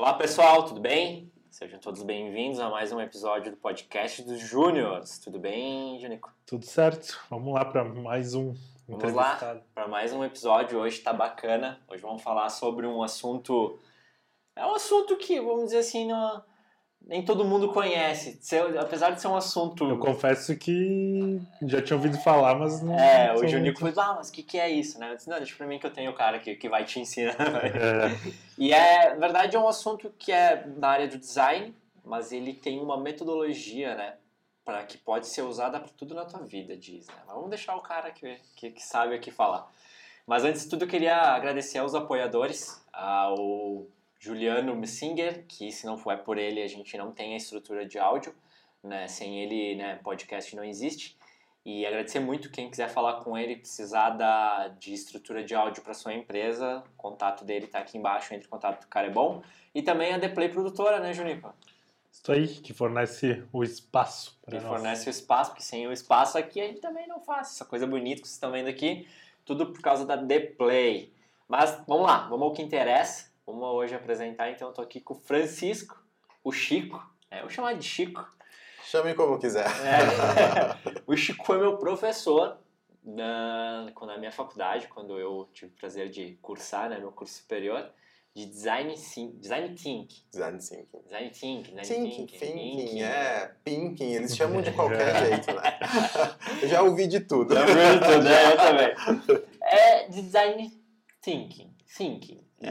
Olá pessoal, tudo bem? Sejam todos bem-vindos a mais um episódio do podcast dos Júniors. Tudo bem, Junico? Tudo certo. Vamos lá para mais um Vamos lá para mais um episódio. Hoje está bacana. Hoje vamos falar sobre um assunto. É um assunto que, vamos dizer assim, não, nem todo mundo conhece. apesar de ser um assunto. Eu confesso que já tinha ouvido falar, mas não. É, o Junico muito... falou, ah, mas o que, que é isso, né? Eu disse, não, deixa pra mim que eu tenho o cara que, que vai te ensinar. É. E é, na verdade, é um assunto que é na área do design, mas ele tem uma metodologia, né? Pra, que pode ser usada para tudo na tua vida, diz. Né? Mas vamos deixar o cara que, que, que sabe aqui falar. Mas antes de tudo, eu queria agradecer aos apoiadores, ao Juliano Messinger, que se não for por ele a gente não tem a estrutura de áudio, né? Sem ele, né, podcast não existe. E agradecer muito quem quiser falar com ele, precisar da, de estrutura de áudio para sua empresa, o contato dele está aqui embaixo, entre em contato, o cara é bom. E também a The Play Produtora, né, Junico? Isso aí, que fornece o espaço para Que nós. fornece o espaço, porque sem o espaço aqui a gente também não faz. Essa coisa bonita que vocês estão vendo aqui, tudo por causa da The Play. Mas vamos lá, vamos ao que interessa. Vamos hoje apresentar, então eu tô aqui com o Francisco, o Chico, é, eu vou chamar de Chico. Chame como quiser. É, o Chico foi meu professor na, na minha faculdade, quando eu tive o prazer de cursar, né, meu curso superior, de design, sim, design thinking. Design thinking. Design thinking, né? Thinking, thinking, thinking, é, pinking, eles chamam de qualquer jeito, né? Eu já ouvi de tudo. Já ouvi de tudo, né? Eu também. É design thinking, thinking. É,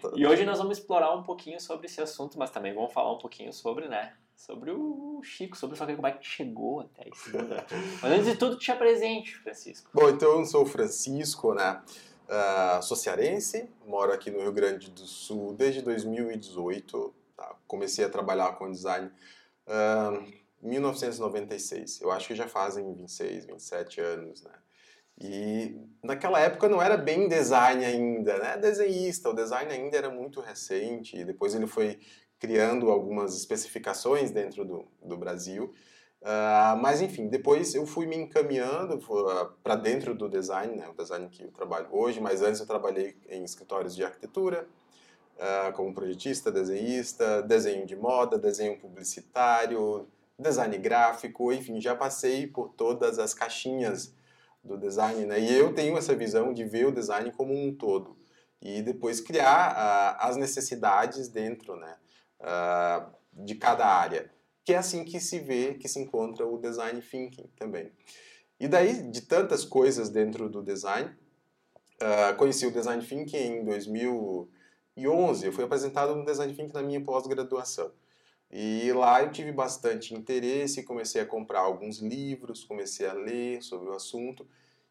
e hoje nós vamos explorar um pouquinho sobre esse assunto, mas também vamos falar um pouquinho sobre, né? Sobre o Chico, sobre saber como é que chegou até isso. mas antes de tudo, te apresente, Francisco. Bom, então eu sou o Francisco, né? Uh, sou cearense, moro aqui no Rio Grande do Sul desde 2018. Tá? Comecei a trabalhar com design uh, em 1996. Eu acho que já fazem 26, 27 anos, né? E naquela época não era bem design ainda, né? Desenhista, o design ainda era muito recente. E depois ele foi criando algumas especificações dentro do, do Brasil. Uh, mas enfim, depois eu fui me encaminhando ah, para dentro do design, né? o design que eu trabalho hoje, mas antes eu trabalhei em escritórios de arquitetura, uh, como projetista, desenhista, desenho de moda, desenho publicitário, design gráfico, enfim, já passei por todas as caixinhas do design, né? E eu tenho essa visão de ver o design como um todo e depois criar uh, as necessidades dentro, né, uh, de cada área, que é assim que se vê, que se encontra o design thinking também. E daí, de tantas coisas dentro do design, uh, conheci o design thinking em 2011. Eu fui apresentado no design thinking na minha pós-graduação. E lá eu tive bastante interesse, comecei a comprar alguns livros, comecei a ler sobre o assunto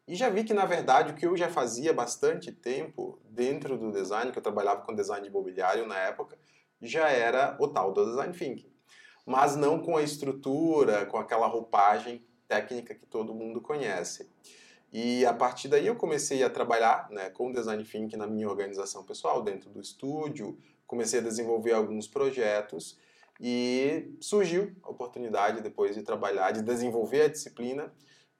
e já vi que, na verdade, o que eu já fazia bastante tempo dentro do design, que eu trabalhava com design imobiliário na época, já era o tal do design thinking. Mas não com a estrutura, com aquela roupagem técnica que todo mundo conhece. E a partir daí eu comecei a trabalhar né, com design thinking na minha organização pessoal, dentro do estúdio, comecei a desenvolver alguns projetos e surgiu a oportunidade depois de trabalhar, de desenvolver a disciplina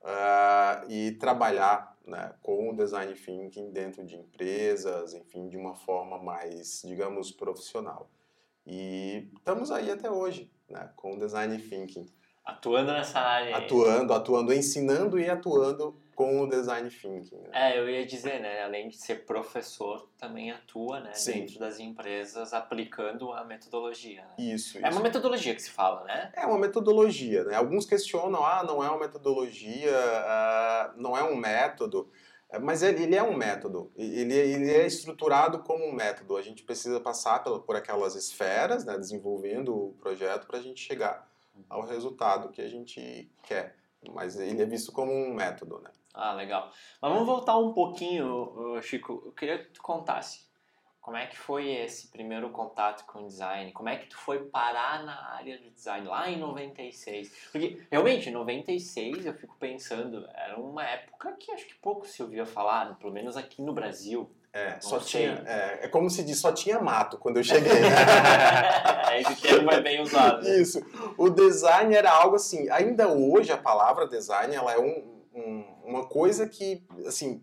uh, e trabalhar né, com o design thinking dentro de empresas, enfim, de uma forma mais, digamos, profissional. E estamos aí até hoje, né, com o design thinking. Atuando nessa área. Atuando, atuando, ensinando e atuando com o design thinking. Né? É, eu ia dizer, né, além de ser professor, também atua, né, Sim. dentro das empresas aplicando a metodologia. Né? Isso, É uma metodologia que se fala, né? É uma metodologia, né? Alguns questionam, ah, não é uma metodologia, uh, não é um método, é, mas ele é um método, ele, ele é estruturado como um método. A gente precisa passar por, por aquelas esferas, né, desenvolvendo o projeto para a gente chegar ao resultado que a gente quer. Mas ele é visto como um método, né? Ah, legal. Mas vamos voltar um pouquinho, Chico. Eu queria que tu contasse como é que foi esse primeiro contato com o design? Como é que tu foi parar na área do design lá em 96? Porque realmente, em 96 eu fico pensando, era uma época que acho que pouco se ouvia falar, pelo menos aqui no Brasil. É, só tinha, é, é, como se diz, só tinha mato quando eu cheguei. Né? esse termo é bem usado. Né? Isso. O design era algo assim, ainda hoje a palavra design ela é um, um, uma coisa que, assim,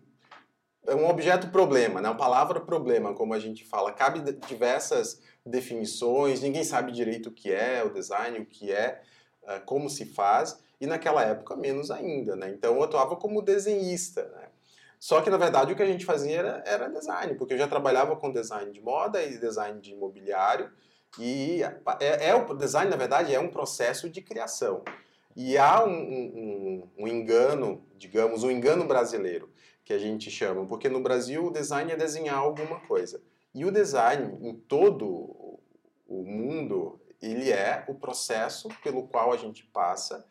é um objeto problema, né? A palavra problema, como a gente fala, cabe diversas definições, ninguém sabe direito o que é o design, o que é, uh, como se faz, e naquela época menos ainda, né? Então eu atuava como desenhista, né? Só que na verdade o que a gente fazia era, era design, porque eu já trabalhava com design de moda e design de imobiliário, e é, é o design na verdade é um processo de criação. E há um, um, um engano, digamos, um engano brasileiro que a gente chama, porque no Brasil o design é desenhar alguma coisa. E o design em todo o mundo, ele é o processo pelo qual a gente passa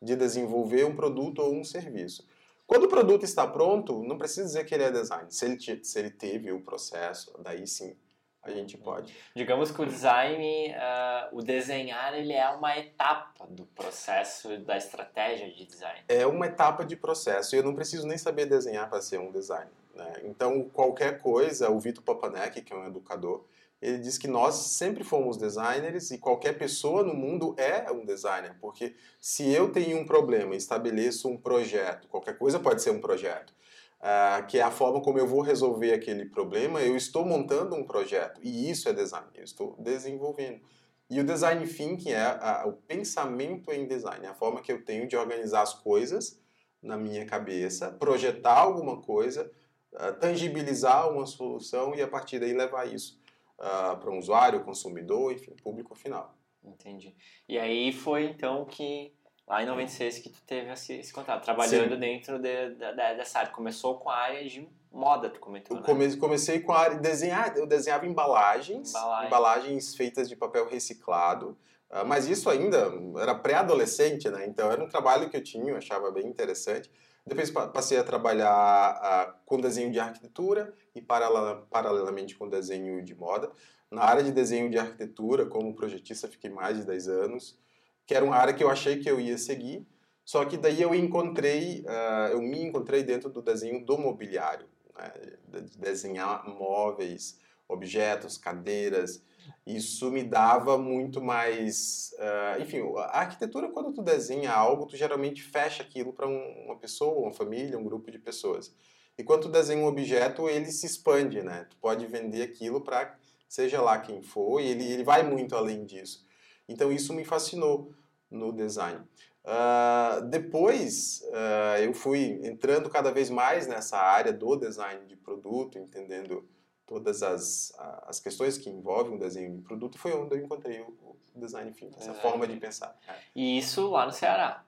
de desenvolver um produto ou um serviço. Quando o produto está pronto, não precisa dizer que ele é design. Se ele, se ele teve o processo, daí sim a gente pode. Digamos que o design, uh, o desenhar, ele é uma etapa do processo da estratégia de design. É uma etapa de processo e eu não preciso nem saber desenhar para ser um designer. Né? Então, qualquer coisa, o Vitor Papanek, que é um educador, ele diz que nós sempre fomos designers e qualquer pessoa no mundo é um designer, porque se eu tenho um problema estabeleço um projeto, qualquer coisa pode ser um projeto, uh, que é a forma como eu vou resolver aquele problema, eu estou montando um projeto e isso é design, eu estou desenvolvendo. E o design thinking é a, o pensamento em design, é a forma que eu tenho de organizar as coisas na minha cabeça, projetar alguma coisa, uh, tangibilizar uma solução e a partir daí levar isso uh, para um usuário, consumidor, enfim, público final. Entendi. E aí foi então que lá em 96 que tu teve esse, esse contato, trabalhando Sim. dentro de, de, dessa área. Começou com a área de moda, tu comentou, né? Comecei, comecei com a área de desenhar, eu desenhava embalagens, Embalagem. embalagens feitas de papel reciclado, uh, mas isso ainda era pré-adolescente, né? Então era um trabalho que eu tinha, eu achava bem interessante. Depois passei a trabalhar uh, com desenho de arquitetura e paralela, paralelamente com desenho de moda. Na área de desenho de arquitetura, como projetista, fiquei mais de 10 anos, que era uma área que eu achei que eu ia seguir, só que daí eu encontrei, uh, eu me encontrei dentro do desenho do mobiliário, né? de desenhar móveis, objetos, cadeiras, isso me dava muito mais. Uh, enfim, a arquitetura, quando tu desenha algo, tu geralmente fecha aquilo para um, uma pessoa, uma família, um grupo de pessoas. E quando tu desenha um objeto, ele se expande, né? Tu pode vender aquilo para seja lá quem for, e ele, ele vai muito além disso. Então isso me fascinou no design. Uh, depois uh, eu fui entrando cada vez mais nessa área do design de produto, entendendo todas as, as questões que envolvem o desenho de produto, foi onde eu encontrei o, design thinking, essa forma de pensar. É. E isso lá no Ceará?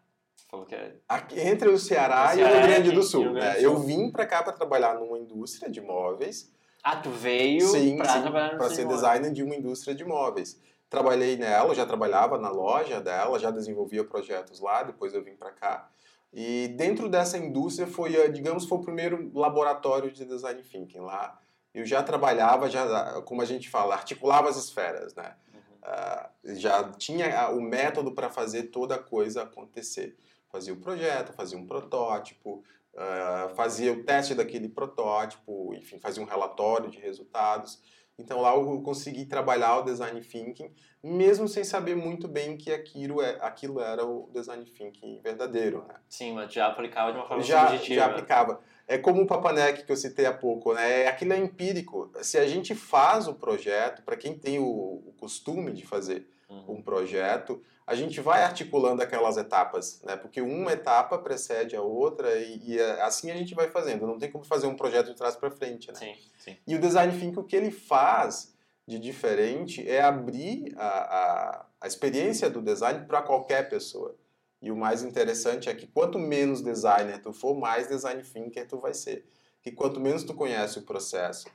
É... Aqui, entre o Ceará, o Ceará e o Rio Grande do Sul. Né? Eu vim para cá para trabalhar numa indústria de móveis. Ah, tu veio para trabalhar Para ser designer de uma indústria de móveis. Trabalhei nela, já trabalhava na loja dela, já desenvolvia projetos lá, depois eu vim para cá. E dentro dessa indústria foi, digamos, foi o primeiro laboratório de design thinking lá eu já trabalhava, já, como a gente fala, articulava as esferas, né? Uhum. Uh, já tinha o método para fazer toda a coisa acontecer. Fazia o projeto, fazia um protótipo, uh, fazia o teste daquele protótipo, enfim, fazia um relatório de resultados. Então lá eu consegui trabalhar o design thinking, mesmo sem saber muito bem que aquilo, é, aquilo era o design thinking verdadeiro. Né? Sim, mas já aplicava de uma forma já, subjetiva. Já aplicava. É como o Papanek que eu citei há pouco, né? É, aquilo é empírico. Se a gente faz o projeto, para quem tem o, o, costume de fazer uhum. um projeto, a gente vai articulando aquelas etapas, né? Porque uma etapa precede a outra e, e é, assim a gente vai fazendo. Não tem como fazer um projeto de trás para frente, né? Sim, sim. E o design thinking o que ele faz de diferente é abrir a, a, a experiência do design para qualquer pessoa. E o mais interessante é que quanto menos designer tu for, mais design thinker tu vai ser. Que quanto menos tu conhece o processo,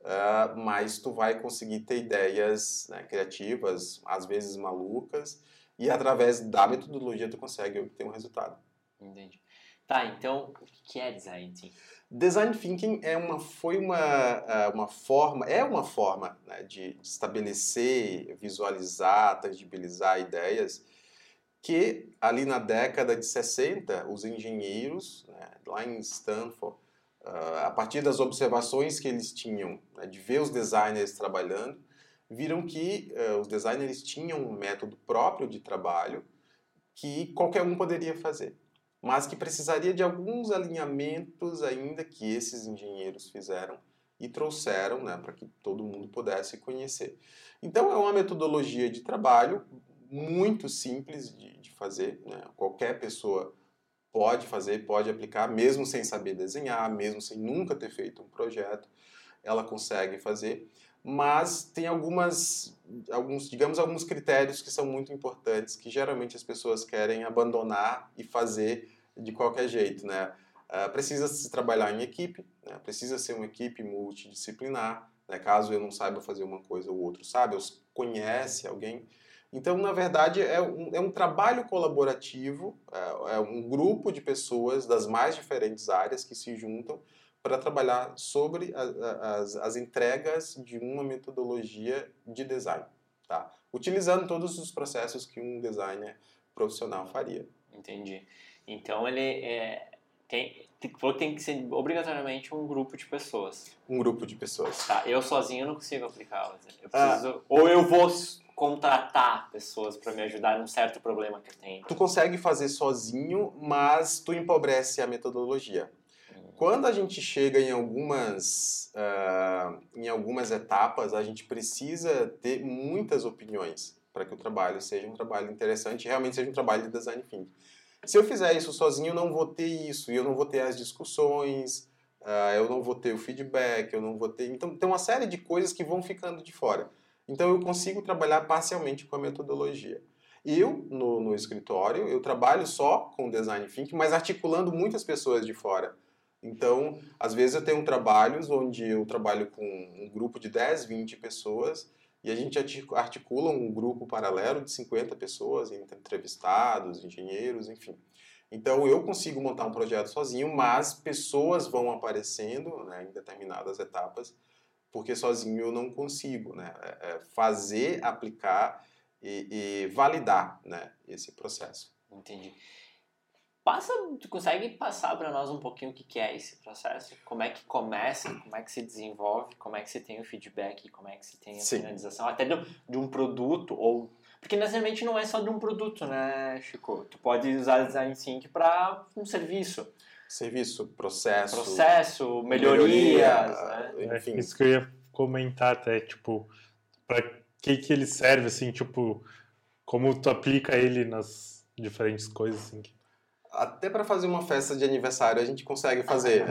uh, mais tu vai conseguir ter ideias né, criativas, às vezes malucas, e através da metodologia tu consegue obter um resultado. Entendi. Tá, então o que é design thinking? Design thinking é uma, foi uma, ah, uma forma, é uma forma né, de estabelecer, visualizar, tangibilizar ideias que ali na década de 60, os engenheiros, né, lá em Stanford, uh, a partir das observações que eles tinham, né, de ver os designers trabalhando, viram que uh, os designers tinham um método próprio de trabalho que qualquer um poderia fazer. mas que precisaria de alguns alinhamentos ainda que esses engenheiros fizeram e trouxeram né, para que todo mundo pudesse conhecer. Então, é uma metodologia de trabalho muito simples de, de fazer, né? qualquer pessoa pode fazer, pode aplicar, mesmo sem saber desenhar, mesmo sem nunca ter feito um projeto, ela consegue fazer. Mas tem algumas, alguns, digamos, alguns critérios que são muito importantes, que geralmente as pessoas querem abandonar e fazer de qualquer jeito, né? Uh, precisa se trabalhar em equipe, né? precisa ser uma equipe multidisciplinar, né? caso eu não saiba fazer uma coisa ou outro sabe, ou conhece alguém. Então, na verdade, é um, é um trabalho colaborativo, é, é um grupo de pessoas das mais diferentes áreas que se juntam para trabalhar sobre a, a, as, as entregas de uma metodologia de design, tá? utilizando todos os processos que um designer profissional faria. Entendi. Então ele é, tem, tem que ser obrigatoriamente um grupo de pessoas. Um grupo de pessoas. Tá, eu sozinho não consigo aplicá-las. Eu ah. preciso, ah. Ou eu vou contratar pessoas para me ajudar num certo problema que eu tenho. Tu consegue fazer sozinho, mas tu empobrece a metodologia. Quando a gente chega em algumas, uh, em algumas etapas, a gente precisa ter muitas opiniões para que o trabalho seja um trabalho interessante e realmente seja um trabalho de design thinking. Se eu fizer isso sozinho, eu não vou ter isso, e eu não vou ter as discussões, uh, eu não vou ter o feedback, eu não vou ter. Então, tem uma série de coisas que vão ficando de fora. Então, eu consigo trabalhar parcialmente com a metodologia. Eu, no, no escritório, eu trabalho só com design thinking, mas articulando muitas pessoas de fora. Então, às vezes eu tenho trabalhos onde eu trabalho com um grupo de 10, 20 pessoas e a gente articula um grupo paralelo de 50 pessoas, entrevistados, engenheiros, enfim. Então eu consigo montar um projeto sozinho, mas pessoas vão aparecendo né, em determinadas etapas, porque sozinho eu não consigo né, é, é fazer, aplicar e, e validar né, esse processo. Entendi. Passa, tu consegue passar para nós um pouquinho o que é esse processo? Como é que começa, como é que se desenvolve, como é que se tem o feedback, como é que se tem a Sim. finalização, até de, de um produto ou porque necessariamente não é só de um produto, né, Chico? Tu pode usar design sync para um serviço. Serviço, processo. Processo, melhorias, melhoria, né? Enfim. É, isso que eu ia comentar até, tipo, para que que ele serve, assim, tipo, como tu aplica ele nas diferentes coisas, assim, que até para fazer uma festa de aniversário a gente consegue fazer.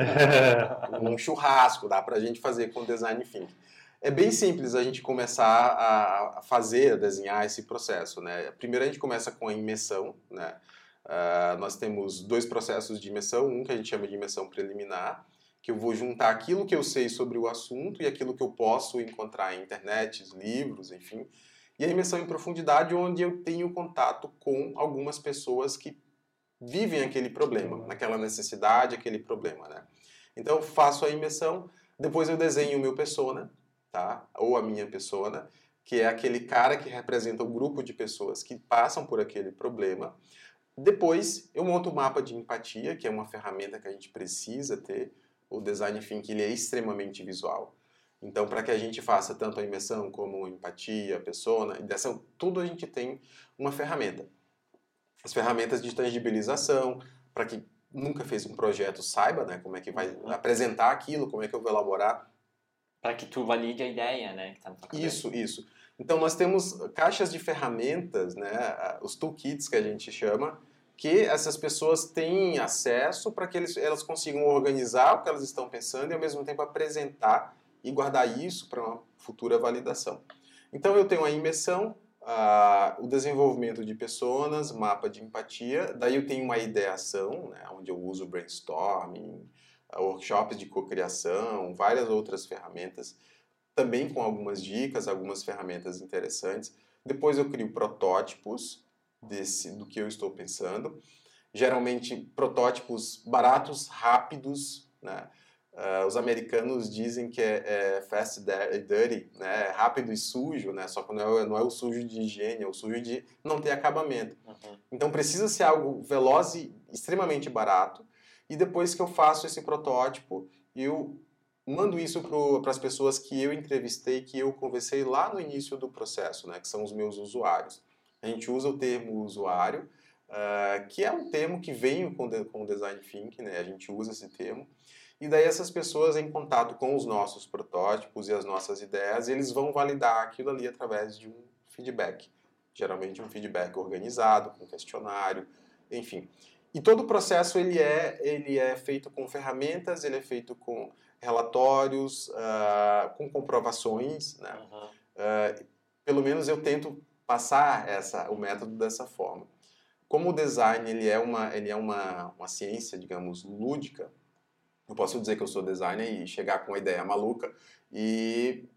um churrasco dá para a gente fazer com design thinking. É bem simples a gente começar a fazer, a desenhar esse processo. Né? Primeiro a gente começa com a imersão. Né? Uh, nós temos dois processos de imersão, um que a gente chama de imersão preliminar, que eu vou juntar aquilo que eu sei sobre o assunto e aquilo que eu posso encontrar em internet, livros, enfim. E a imersão em profundidade, onde eu tenho contato com algumas pessoas que vivem aquele problema, naquela necessidade, aquele problema, né? Então faço a imersão, depois eu desenho o meu persona, tá? Ou a minha persona, que é aquele cara que representa o grupo de pessoas que passam por aquele problema. Depois eu monto o um mapa de empatia, que é uma ferramenta que a gente precisa ter. O design thinking ele é extremamente visual. Então, para que a gente faça tanto a imersão como a empatia, a persona, dessa, tudo a gente tem uma ferramenta as ferramentas de tangibilização, para que nunca fez um projeto saiba né, como é que vai uhum. apresentar aquilo, como é que eu vou elaborar. Para que tu valide a ideia, né? Que tá na tua isso, isso. Então nós temos caixas de ferramentas, né, os toolkits que a gente chama, que essas pessoas têm acesso para que eles, elas consigam organizar o que elas estão pensando e ao mesmo tempo apresentar e guardar isso para uma futura validação. Então eu tenho a imersão, Uh, o desenvolvimento de pessoas, mapa de empatia. Daí eu tenho uma ideação, né, onde eu uso brainstorming, uh, workshops de cocriação, várias outras ferramentas, também com algumas dicas, algumas ferramentas interessantes. Depois eu crio protótipos desse, do que eu estou pensando. Geralmente protótipos baratos, rápidos, né? Uh, os americanos dizem que é, é fast e dirty, né? É rápido e sujo, né? Só que não é, não é o sujo de higiene, é o sujo de não ter acabamento. Uhum. Então precisa ser algo veloz e extremamente barato. E depois que eu faço esse protótipo, eu mando isso para as pessoas que eu entrevistei, que eu conversei lá no início do processo, né? Que são os meus usuários. A gente usa o termo usuário, uh, uh, que é um termo que vem com, de, com o design thinking, né? A gente usa esse termo. E daí essas pessoas em contato com os nossos protótipos e as nossas ideias, eles vão validar aquilo ali através de um feedback. Geralmente um feedback organizado, com questionário, enfim. E todo o processo ele é, ele é feito com ferramentas, ele é feito com relatórios, uh, com comprovações, né? Uhum. Uh, pelo menos eu tento passar essa, o método dessa forma. Como o design ele é uma, ele é uma, uma ciência, digamos, lúdica, eu posso dizer que eu sou designer e chegar com uma ideia maluca e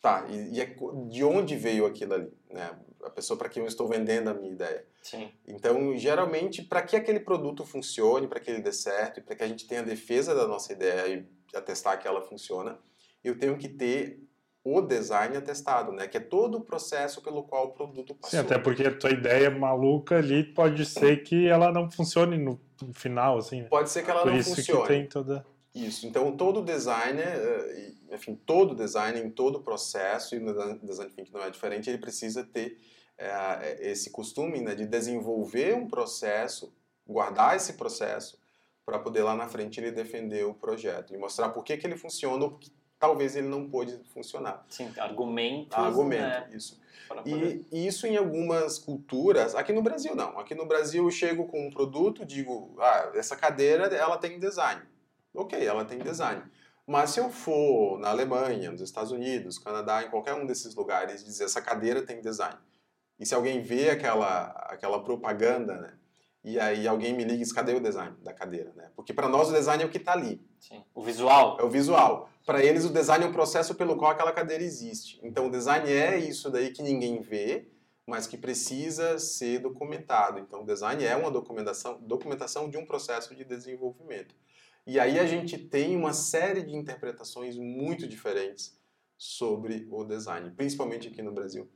tá, e, e é, de onde veio aquilo ali, né? A pessoa para quem eu estou vendendo a minha ideia. Sim. Então, geralmente, para que aquele produto funcione, para que ele dê certo, e para que a gente tenha a defesa da nossa ideia e atestar que ela funciona, eu tenho que ter o design atestado, né? Que é todo o processo pelo qual o produto passou. Sim, até porque a tua ideia maluca ali pode ser que ela não funcione no final, assim. Né? Pode ser que ela Por não isso funcione. Que tem toda... Isso. Então todo designer, eh, enfim, todo designer em todo o processo e no design thinking não é diferente, ele precisa ter é, esse costume né, de desenvolver um processo, guardar esse processo para poder lá na frente ele defender o projeto e mostrar por que, que ele funciona ou talvez ele não pôde funcionar. Sim, argumentos. Argumento, né? isso. E, e, isso em algumas culturas, aqui no Brasil não. Aqui no Brasil eu chego com um produto, digo, ah, essa cadeira ela tem design. Ok, ela tem design. Mas se eu for na Alemanha, nos Estados Unidos, Canadá, em qualquer um desses lugares, dizer essa cadeira tem design. E se alguém vê aquela, aquela propaganda, né? E aí alguém me liga e diz, cadê o design da cadeira, né? Porque para nós o design é o que está ali. Sim. O visual. É o visual. Para eles o design é o processo pelo qual aquela cadeira existe. Então o design é isso daí que ninguém vê, mas que precisa ser documentado. Então o design é uma documentação, documentação de um processo de desenvolvimento. E aí a gente tem uma série de interpretações muito diferentes sobre o design, principalmente aqui no Brasil,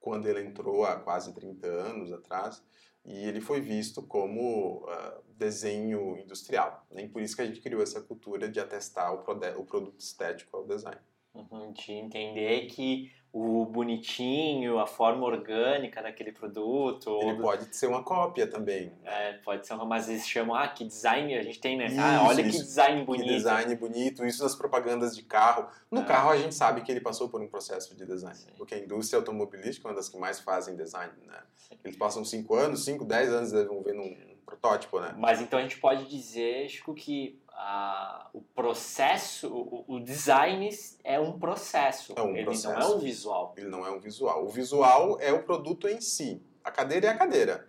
quando ele entrou há quase 30 anos atrás e ele foi visto como uh, desenho industrial. E por isso que a gente criou essa cultura de atestar o, o produto estético ao design. Uhum, de entender que o bonitinho, a forma orgânica daquele produto. Ele pode ser uma cópia também. É, pode ser, mas eles chamam, ah, que design a gente tem, né? Isso, ah, olha isso. que design bonito. Que design bonito, isso nas propagandas de carro. No é. carro a gente sabe que ele passou por um processo de design, Sim. porque a indústria automobilística é uma das que mais fazem design, né? Sim. Eles passam 5 anos, 5, 10 anos desenvolvendo um protótipo, né? Mas então a gente pode dizer, Chico, que a, o processo, o, o, design é um processo. É um ele processo. não é um visual. Ele não é um visual. O visual é o produto em si. A cadeira é a cadeira.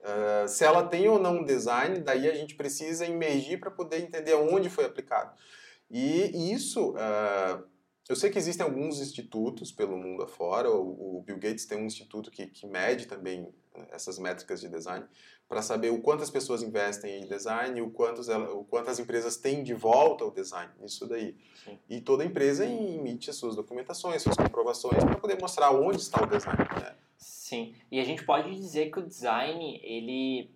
Uh, se ela tem ou não um design, daí a gente precisa emergir para poder entender onde foi aplicado. E isso, uh, eu sei que existem alguns institutos pelo mundo afora. O, o Bill Gates tem um instituto que, que mede também essas métricas de design para saber o quanto as pessoas investem em design, o quanto, ela, o quanto as empresas têm de volta o design, isso daí. Sim. E toda empresa emite as suas documentações, suas comprovações para poder mostrar onde está o design. Né? Sim, e a gente pode dizer que o design, ele,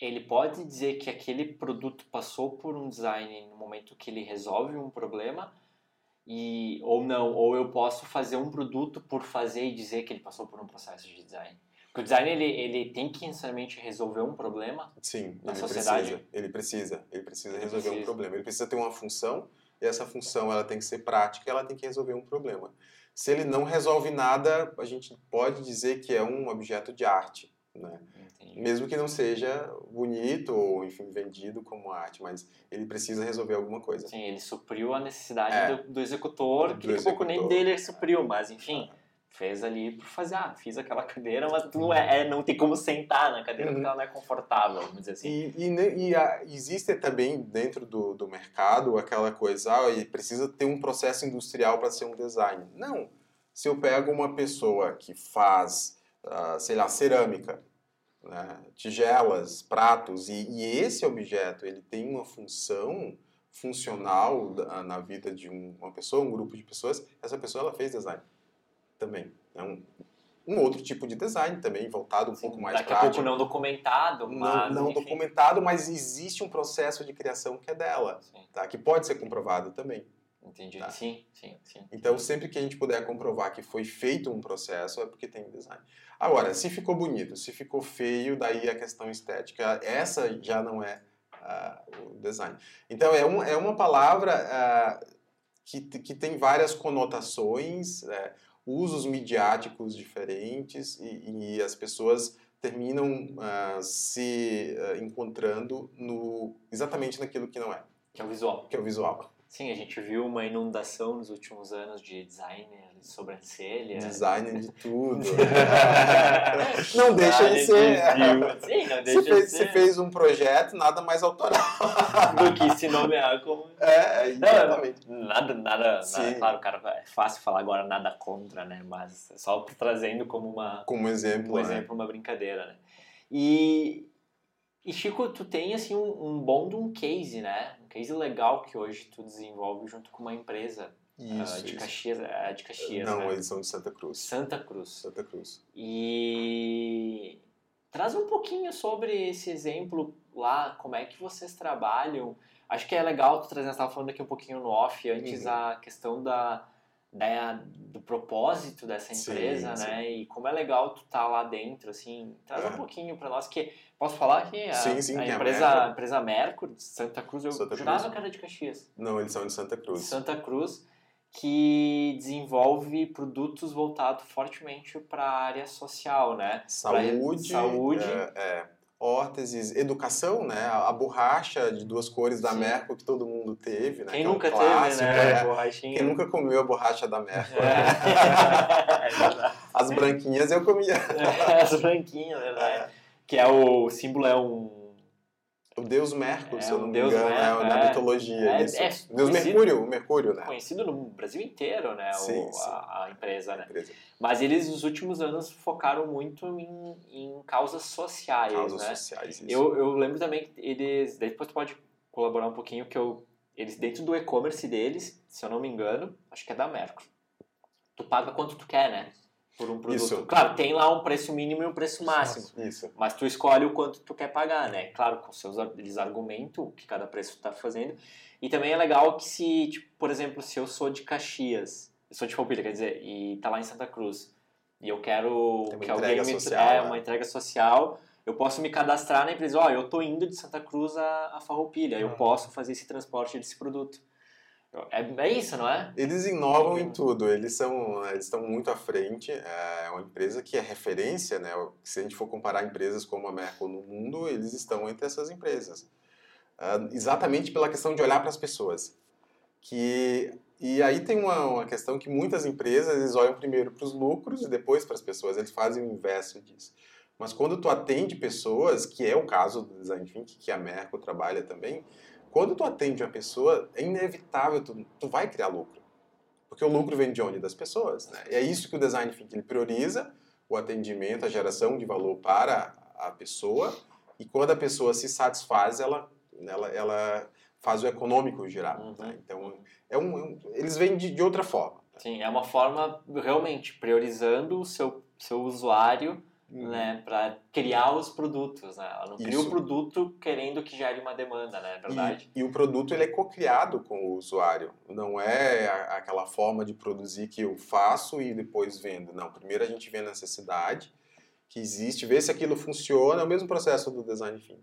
ele pode dizer que aquele produto passou por um design no momento que ele resolve um problema, e, ou não, ou eu posso fazer um produto por fazer e dizer que ele passou por um processo de design. Porque o design ele, ele tem que necessariamente resolver um problema Sim, na ele sociedade. Precisa, ele precisa, ele precisa ele resolver precisa. um problema. Ele precisa ter uma função e essa função ela tem que ser prática, ela tem que resolver um problema. Se ele não resolve nada, a gente pode dizer que é um objeto de arte, né? Mesmo que não seja bonito ou, enfim, vendido como arte, mas ele precisa resolver alguma coisa. Sim, ele supriu a necessidade é, do, do, executor, que daqui a pouco nem dele supriu, mas enfim fez ali por fazer, ah, fiz aquela cadeira, mas tu não, é, é não tem como sentar na cadeira uhum. porque ela não é confortável, vamos dizer assim. E, e, e a, existe também dentro do, do mercado aquela coisa, ah, e precisa ter um processo industrial para ser um design. Não. Se eu pego uma pessoa que faz, uh, sei lá, cerâmica, né, tigelas, pratos, e, e, esse objeto ele tem uma função funcional na vida de uma pessoa, um grupo de pessoas, essa pessoa ela fez design também. É um, um outro tipo de design também, voltado um Sim, pouco mais daqui prático. Daqui a pouco não documentado, mas... Não, não documentado, mas existe um processo de criação que é dela, tá? que pode ser comprovado também. Entendi. Tá. Sim, sim, sim. Então, sempre que a gente puder comprovar que foi feito um processo, é porque tem design. Agora, se ficou bonito, se ficou feio, daí a questão estética, essa já não é ah, o design. Então, é, um, é uma palavra ah, que, que tem várias conotações, é, usos midiáticos diferentes, e, e as pessoas terminam ah, se ah, encontrando no, exatamente naquilo que não é, Que é o visual. que é o visual. Sim, a gente viu uma inundação nos últimos anos de design de sobrancelha. Design de tudo. não deixa de ser. de- Sim, não Se deixa fez, de se ser. fez um projeto, nada mais autoral. Do que se nomear como É, Não, exatamente. Nada, nada, nada, claro, cara, é fácil falar agora nada contra, né? Mas é só trazendo como uma, Como exemplo. um né? exemplo, uma brincadeira, né? E, e Chico, tu tem assim um, um bom de um case, né? Um case legal que hoje tu desenvolve junto com uma empresa Isso, de isso. Caxias, é de Caxias, Não, né? eles são de Santa Cruz. Santa Cruz. Santa Cruz. E traz um pouquinho sobre esse exemplo lá, como é que vocês trabalham. Acho que é legal tu trazer, estávamos falando aqui um pouquinho no off, antes Uhum. a questão da, da, do propósito dessa Sim, empresa, sim. né? E como é legal tu estar lá dentro, assim. Traz um É. pouquinho para nós, que posso falar que a, Sim, sim, a tem a empresa, Mercury. a empresa Mercury, de Santa Cruz, eu Santa jurava Cruz. que era de Caxias. Não, eles são de Santa Cruz. Santa Cruz, que desenvolve produtos voltados fortemente para a área social, né? Saúde. saúde. É, é, órteses, educação, né? A, a borracha de duas cores da Sim. Merco que todo mundo teve, né? Quem que é um nunca clássico, teve, né? é. Borrachinha. Quem nunca comeu a borracha da Merco? É. É verdade. As branquinhas eu comia. As branquinhas, verdade. Que é o o símbolo é um. O deus Merco, É, se eu não me engano, Merco, é, na é. mitologia. É, isso. é deus Mercúrio, o Mercúrio, né? conhecido no Brasil inteiro, né? o- Sim, sim. A, a empresa, né? Empresa. Mas eles, nos últimos anos, focaram muito em, em causas sociais, Causas né? sociais. Isso. Eu, eu lembro também que eles. daí Depois tu pode colaborar um pouquinho, que eu. Eles, dentro do e-commerce deles, se eu não me engano, acho que é da Merco. Tu paga quanto tu quer, né? Por um produto. Isso. Claro, tem lá um preço mínimo e um preço máximo. Isso. Mas tu escolhe o quanto tu quer pagar, né? Claro, com seus eles argumentam o que cada preço está fazendo. E também é legal que se, tipo, por exemplo, se eu sou de Caxias, eu sou de Palpilha, quer dizer, e tá lá em Santa Cruz, e eu quero que alguém entrega me social, é né? uma entrega social, eu posso me cadastrar na empresa, ó, eu tô indo de Santa Cruz a, a Farroupilha, eu Ah. posso fazer esse transporte desse produto. É, é isso, não é? Eles inovam em tudo, eles são, eles estão muito à frente. É uma empresa que é referência, né? Se a gente for comparar empresas como a Merco no mundo, eles estão entre essas empresas. Ah, exatamente pela questão de olhar para as pessoas. Que e aí tem uma, uma questão que muitas empresas eles olham primeiro para os lucros e depois para as pessoas. Eles fazem o inverso disso. Mas quando tu atende pessoas, que é o caso do Design Think, que a Merco trabalha também, quando tu atende uma pessoa, é inevitável, tu, tu vai criar lucro. Porque o lucro vem de onde? Das pessoas. Né? E é isso que o Design Think ele prioriza, o atendimento, a geração de valor para a pessoa, e quando a pessoa se satisfaz, ela, ela, ela faz o econômico girar. Uhum. né? Então, é um, é um- eles vêm de, de outra forma. Sim, é uma forma realmente priorizando o seu, seu usuário. Né, para criar os produtos, né? Ela não cria Isso. o produto querendo que gere uma demanda, né? É verdade? E, e o produto ele é co-criado com o usuário. Não é a- aquela forma de produzir que eu faço e depois vendo. Não, primeiro a gente vê a necessidade que existe, vê se aquilo funciona, é o mesmo processo do design thinking.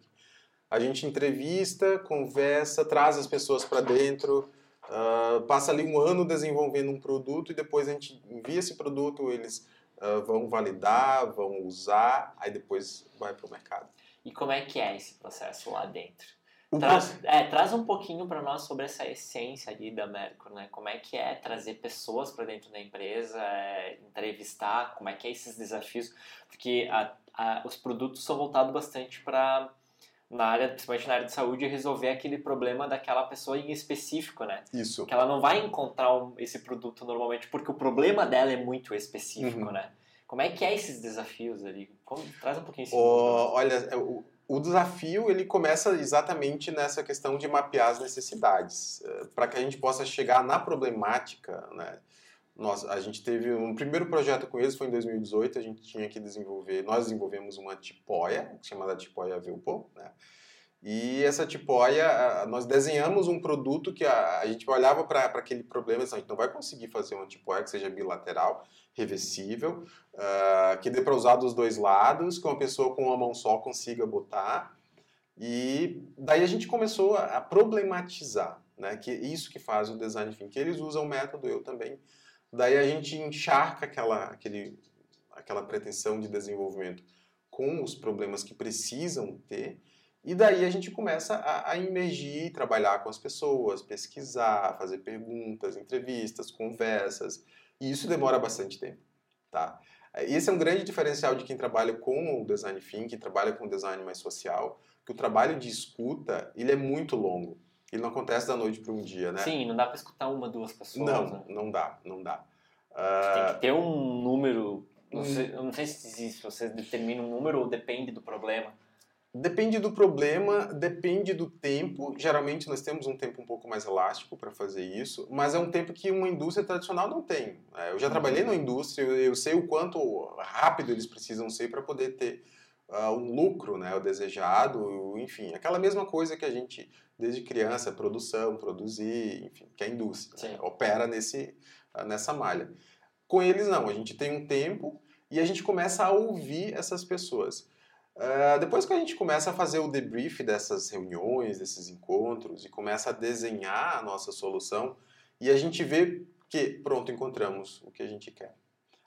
A gente entrevista, conversa, traz as pessoas para dentro, ah, passa ali um ano desenvolvendo um produto e depois a gente envia esse produto, eles ah, vão validar, vão usar, aí depois vai para o mercado. E como é que é esse processo lá dentro? Traz, é, traz um pouquinho para nós sobre essa essência ali da Mercur, né? Como é que é trazer pessoas para dentro da empresa, é, entrevistar, como é que é esses desafios, porque a- a- os produtos são voltados bastante para na área, principalmente na área de saúde, resolver aquele problema daquela pessoa em específico, né? Isso. que ela não vai encontrar um- esse produto normalmente, porque o problema dela é muito específico, Uhum. né? Como é que é esses desafios ali? Como- traz um pouquinho isso. Ó, olha, é, o, o desafio ele começa exatamente nessa questão de mapear as necessidades, para que a gente possa chegar na problemática, né? Nós, a gente teve um primeiro projeto com eles foi em 2018, a gente tinha que desenvolver, nós desenvolvemos uma tipóia chamada tipóia Vilpo, né? E essa tipóia, nós desenhamos um produto que a, a gente olhava para aquele problema, assim, a gente não vai conseguir fazer uma tipóia que seja bilateral, reversível, uh, que dê para usar dos dois lados, que uma pessoa com uma mão só consiga botar. E daí a gente começou a, problematizar, né, que isso que faz o design thinking, que eles usam o método, eu também. Daí a gente encharca aquela, aquele, aquela pretensão de desenvolvimento com os problemas que precisam ter e daí a gente começa a, a emergir, trabalhar com as pessoas, pesquisar, fazer perguntas, entrevistas, conversas. E isso demora bastante tempo, tá? Esse é um grande diferencial de quem trabalha com o design thinking, trabalha com o design mais social, que o trabalho de escuta, ele é muito longo. Ele não acontece da noite para um dia, né? Sim, não dá para escutar uma, duas pessoas. Não, né? não dá, não dá. Uh... Tem que ter um número, não sei, eu não sei se existe, você determina um número ou depende do problema. Depende do problema, depende do tempo. Geralmente nós temos um tempo um pouco mais elástico para fazer isso, mas é um tempo que uma indústria tradicional não tem. É, eu já trabalhei uhum. na indústria, eu sei o quanto rápido eles precisam ser para poder ter uh, um lucro, né, o desejado, enfim, aquela mesma coisa que a gente desde criança, produção, produzir, enfim, que a indústria né, opera nesse uh, nessa malha. Com eles não, a gente tem um tempo e a gente começa a ouvir essas pessoas. Uh, depois que a gente começa a fazer o debrief dessas reuniões, desses encontros e começa a desenhar a nossa solução e a gente vê que, pronto, encontramos o que a gente quer.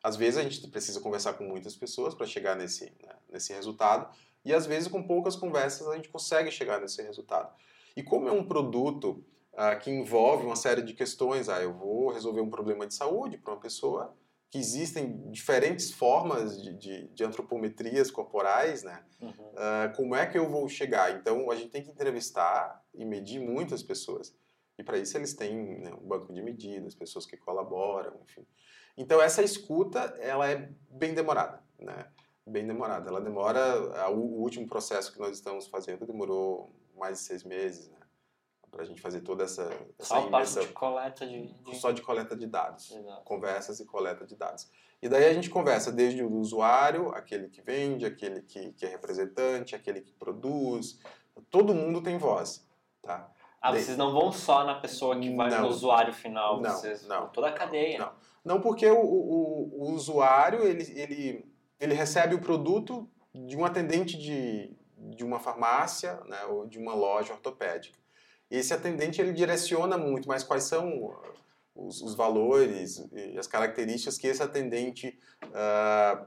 Às vezes a gente precisa conversar com muitas pessoas para chegar nesse, né, nesse resultado e às vezes com poucas conversas a gente consegue chegar nesse resultado. E como é um produto uh, que envolve uma série de questões, ah, eu vou resolver um problema de saúde para uma pessoa, que existem diferentes formas de, de, de antropometrias corporais, né? Uhum. Uh, como é que eu vou chegar? Então, a gente tem que entrevistar e medir muitas pessoas. E para isso eles têm né, um banco de medidas, pessoas que colaboram, enfim. Então, essa escuta, ela é bem demorada, né? Bem demorada. Ela demora... O último processo que nós estamos fazendo demorou mais de seis meses, né? para a gente fazer toda essa, essa só imersão. de coleta de, de, Só de coleta de dados. Exato. Conversas e coleta de dados. E daí a gente conversa desde o usuário, aquele que vende, aquele que, que é representante, aquele que produz. Todo mundo tem voz, tá? Ah, vocês não vão só na pessoa que vai não, no usuário final, não, vocês não, toda a cadeia. Não, não porque o, o, o usuário ele, ele, ele recebe o produto de um atendente de, de uma farmácia né, ou de uma loja ortopédica. Esse atendente ele direciona muito, mas quais são os, os valores e as características que esse atendente uh,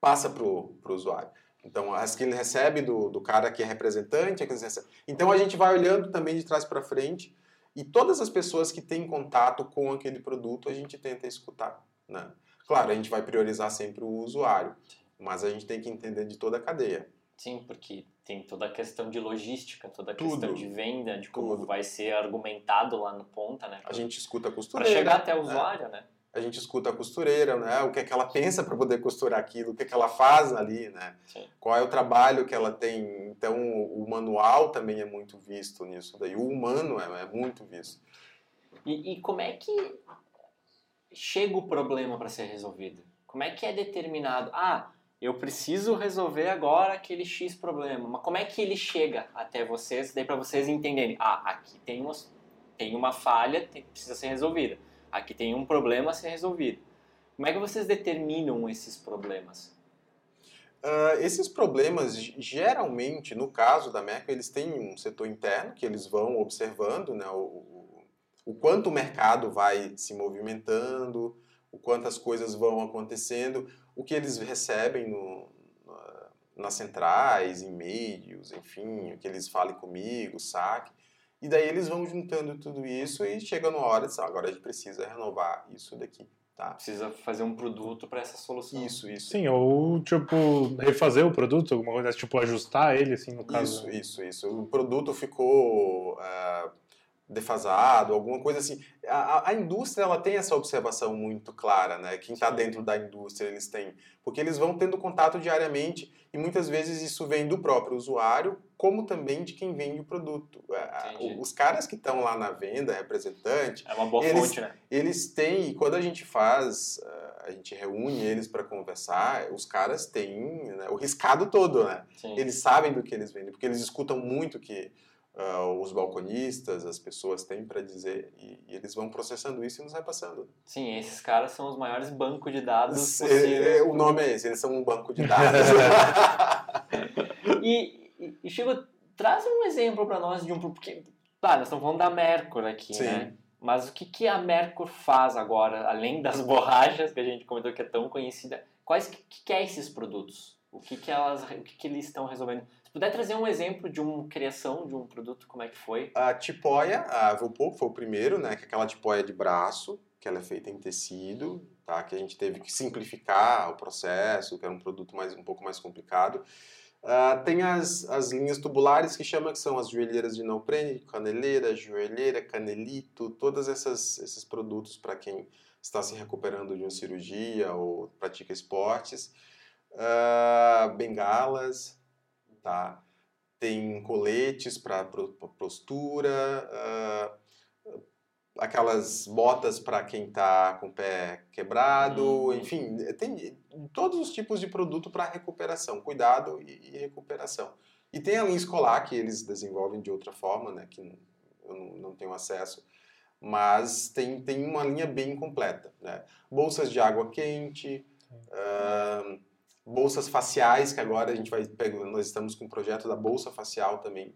passa para o usuário. Então, as que ele recebe do, do cara que é representante, que recebe. então a gente vai olhando também de trás para frente e todas as pessoas que têm contato com aquele produto a gente tenta escutar. Né? Claro, a gente vai priorizar sempre o usuário, mas a gente tem que entender de toda a cadeia. Sim, porque tem toda a questão de logística, toda a Tudo. questão de venda, de como Tudo. vai ser argumentado lá no ponta, né? A gente escuta a costureira. Para chegar até o né? usuário, né? A gente escuta a costureira, né? O que é que ela pensa para poder costurar aquilo, o que é que ela faz ali, né? Sim. Qual é o trabalho que ela tem. Então, o manual também é muito visto nisso daí. O humano é, é muito visto. E, e como é que chega o problema para ser resolvido? Como é que é determinado? Ah, eu preciso resolver agora aquele X problema. Mas como é que ele chega até vocês, daí para vocês entenderem, ah, aqui tem uma, tem uma falha que precisa ser resolvida. Aqui tem um problema a ser resolvido. Como é que vocês determinam esses problemas? Uh, esses problemas, geralmente, no caso da Merck, eles têm um setor interno que eles vão observando né, o, o quanto o mercado vai se movimentando, o quanto as coisas vão acontecendo o que eles recebem no, nas centrais, e-mails, enfim, o que eles falem comigo, saque. E daí eles vão juntando tudo isso e chega na hora de, agora a gente precisa renovar isso daqui. Tá. Precisa fazer um produto para essa solução. Isso, isso. Sim, ou tipo, refazer o produto, alguma coisa, tipo, ajustar ele, assim, no caso. Isso, isso, isso. O produto ficou uh, defasado, alguma coisa assim. A, a, indústria ela tem essa observação muito clara, né? Quem está dentro da indústria eles têm, porque eles vão tendo contato diariamente e muitas vezes isso vem do próprio usuário, como também de quem vende o produto. É, Entendi. Os caras que estão lá na venda, representante, é uma boa eles, fonte, né? Eles têm, e quando a gente faz uh, a gente reúne eles para conversar, os caras têm né, o riscado todo, né? Sim. Eles sabem do que eles vendem, porque eles escutam muito o que uh, os balconistas, as pessoas têm para dizer, e, e, eles vão processando isso e nos repassando. Sim, esses caras são os maiores bancos de dados possíveis. O nome é esse, eles são um banco de dados. e, e, e Chico, traz um exemplo para nós de um... Porque, tá, nós estamos falando da Mercury aqui, Sim. né? Mas o que, que a Mercur faz agora, além das borrachas que a gente comentou que é tão conhecida? Quais que, que é esses produtos? O que, que elas, o que, que eles estão resolvendo? Se puder trazer um exemplo de uma criação de um produto, como é que foi? A tipóia, a Vulpo foi o primeiro, né? Que é aquela tipóia de braço, que ela é feita em tecido, tá? Que a gente teve que simplificar o processo, que era um produto mais um pouco mais complicado. Uh, tem as, as linhas tubulares que chama que são as joelheiras de neoprene, caneleira, joelheira, canelito, todos esses produtos para quem está se recuperando de uma cirurgia ou pratica esportes. Uh, bengalas, tá? Tem coletes para postura, uh, aquelas botas para quem está com o pé quebrado, uhum. enfim, tem todos os tipos de produto para recuperação, cuidado e, e, recuperação. E tem a linha escolar que eles desenvolvem de outra forma, né, que eu não, não tenho acesso, mas tem, tem uma linha bem completa. Né? Bolsas de água quente, uh, bolsas faciais, que agora a gente vai nós estamos com o projeto da bolsa facial também,